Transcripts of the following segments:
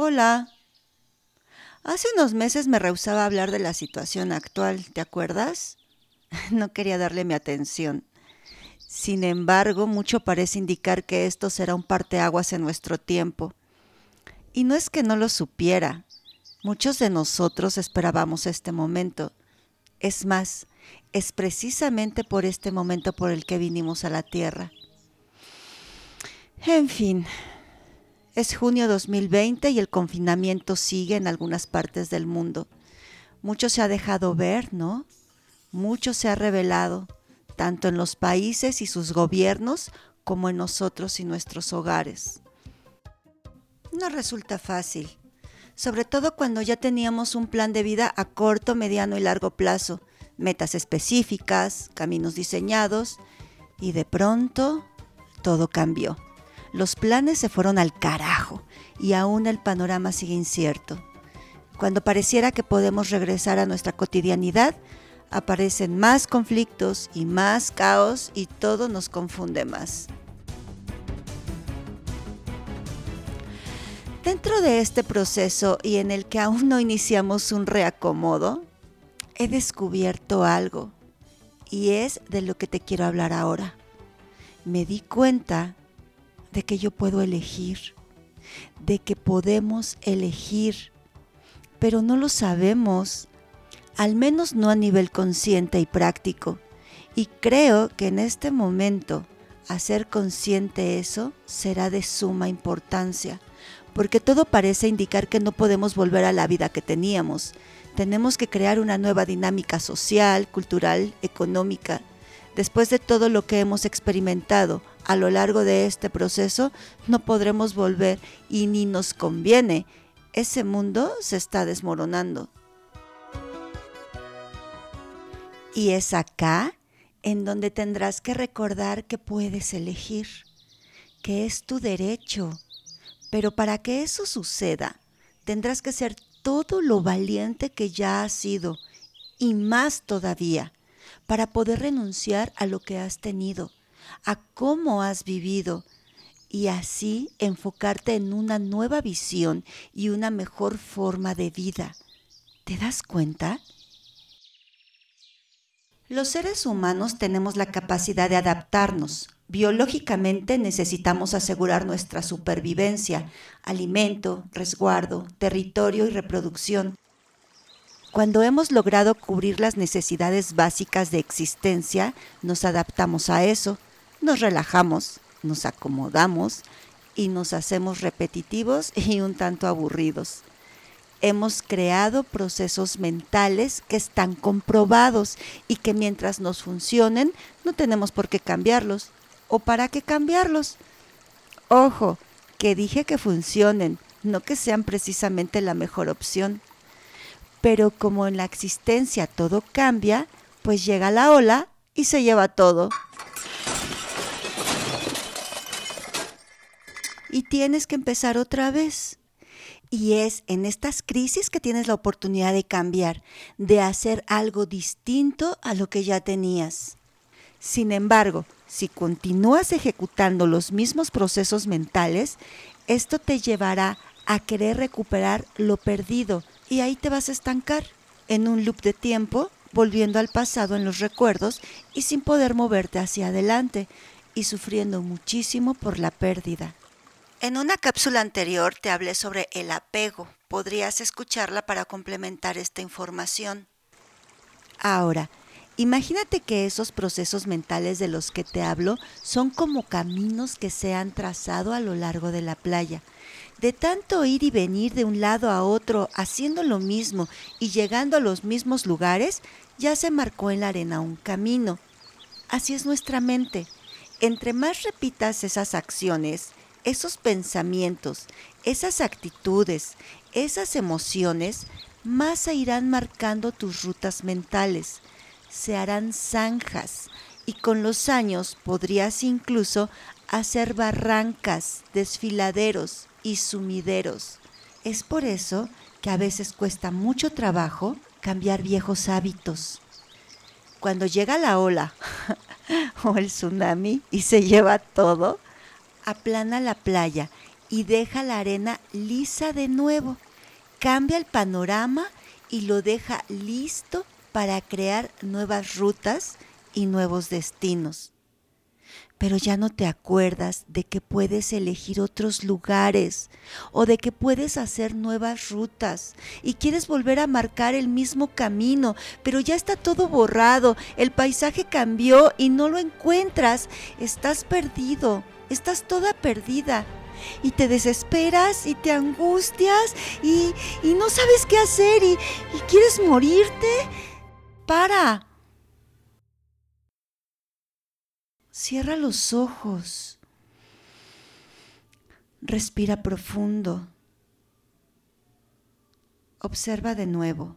Hola. Hace unos meses me rehusaba hablar de la situación actual, ¿te acuerdas? No quería darle mi atención. Sin embargo, mucho parece indicar que esto será un parteaguas en nuestro tiempo. Y no es que no lo supiera. Muchos de nosotros esperábamos este momento. Es más, es precisamente por este momento por el que vinimos a la Tierra. En fin, es junio 2020 y el confinamiento sigue en algunas partes del mundo. Mucho se ha dejado ver, ¿no? Mucho se ha revelado, tanto en los países y sus gobiernos como en nosotros y nuestros hogares. No resulta fácil, sobre todo cuando ya teníamos un plan de vida a corto, mediano y largo plazo, metas específicas, caminos diseñados, y de pronto todo cambió. Los planes se fueron al carajo y aún el panorama sigue incierto. Cuando pareciera que podemos regresar a nuestra cotidianidad, aparecen más conflictos y más caos y todo nos confunde más. Dentro de este proceso y en el que aún no iniciamos un reacomodo, he descubierto algo y es de lo que te quiero hablar ahora. Me di cuenta de que yo puedo elegir, de que podemos elegir, pero no lo sabemos, al menos no a nivel consciente y práctico. Y creo que en este momento hacer consciente eso será de suma importancia, porque todo parece indicar que no podemos volver a la vida que teníamos. Tenemos que crear una nueva dinámica social, cultural, económica. Después de todo lo que hemos experimentado, a lo largo de este proceso no podremos volver y ni nos conviene. Ese mundo se está desmoronando. Y es acá en donde tendrás que recordar que puedes elegir, que es tu derecho. Pero para que eso suceda, tendrás que ser todo lo valiente que ya has sido y más todavía para poder renunciar a lo que has tenido a cómo has vivido y así enfocarte en una nueva visión y una mejor forma de vida. ¿Te das cuenta? Los seres humanos tenemos la capacidad de adaptarnos. Biológicamente necesitamos asegurar nuestra supervivencia, alimento, resguardo, territorio y reproducción. Cuando hemos logrado cubrir las necesidades básicas de existencia, nos adaptamos a eso nos relajamos, nos acomodamos y nos hacemos repetitivos y un tanto aburridos. Hemos creado procesos mentales que están comprobados y que mientras nos funcionen no tenemos por qué cambiarlos. ¿O para qué cambiarlos? Ojo, que dije que funcionen, no que sean precisamente la mejor opción. Pero como en la existencia todo cambia, pues llega la ola y se lleva todo. Y tienes que empezar otra vez. Y es en estas crisis que tienes la oportunidad de cambiar, de hacer algo distinto a lo que ya tenías. Sin embargo, si continúas ejecutando los mismos procesos mentales, esto te llevará a querer recuperar lo perdido y ahí te vas a estancar en un loop de tiempo, volviendo al pasado en los recuerdos y sin poder moverte hacia adelante y sufriendo muchísimo por la pérdida. En una cápsula anterior te hablé sobre el apego. Podrías escucharla para complementar esta información. Ahora, imagínate que esos procesos mentales de los que te hablo son como caminos que se han trazado a lo largo de la playa. De tanto ir y venir de un lado a otro, haciendo lo mismo y llegando a los mismos lugares, ya se marcó en la arena un camino. Así es nuestra mente. Entre más repitas esas acciones, esos pensamientos, esas actitudes, esas emociones, más se irán marcando tus rutas mentales, se harán zanjas y con los años podrías incluso hacer barrancas, desfiladeros y sumideros. Es por eso que a veces cuesta mucho trabajo cambiar viejos hábitos. Cuando llega la ola o el tsunami y se lleva todo, aplana la playa y deja la arena lisa de nuevo. Cambia el panorama y lo deja listo para crear nuevas rutas y nuevos destinos pero ya no te acuerdas de que puedes elegir otros lugares o de que puedes hacer nuevas rutas y quieres volver a marcar el mismo camino, pero ya está todo borrado, el paisaje cambió y no lo encuentras, estás perdido, estás toda perdida. Y te desesperas y te angustias y, no sabes qué hacer y, y quieres morirte. Para, Cierra los ojos. Respira profundo. Observa de nuevo.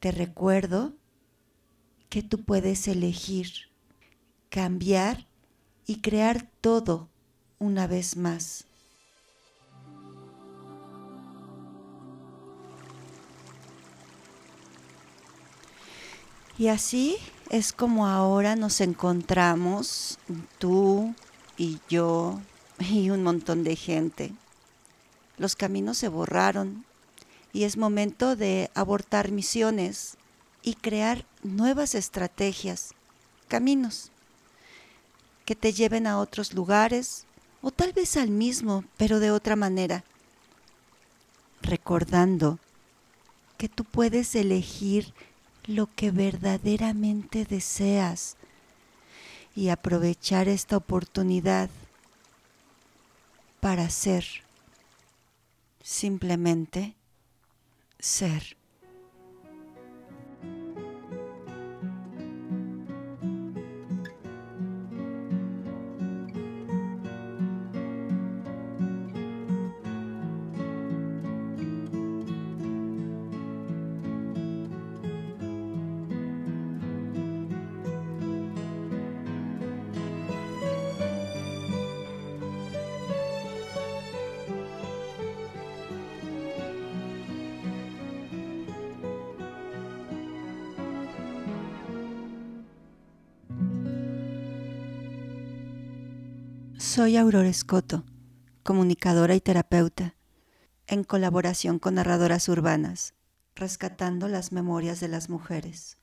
Te recuerdo que tú puedes elegir, cambiar y crear todo una vez más. Y así es como ahora nos encontramos, tú y yo y un montón de gente. Los caminos se borraron y es momento de abortar misiones y crear nuevas estrategias, caminos que te lleven a otros lugares o tal vez al mismo, pero de otra manera, recordando que tú puedes elegir lo que verdaderamente deseas y aprovechar esta oportunidad para ser, simplemente ser. Soy Aurora Escoto, comunicadora y terapeuta, en colaboración con narradoras urbanas, rescatando las memorias de las mujeres.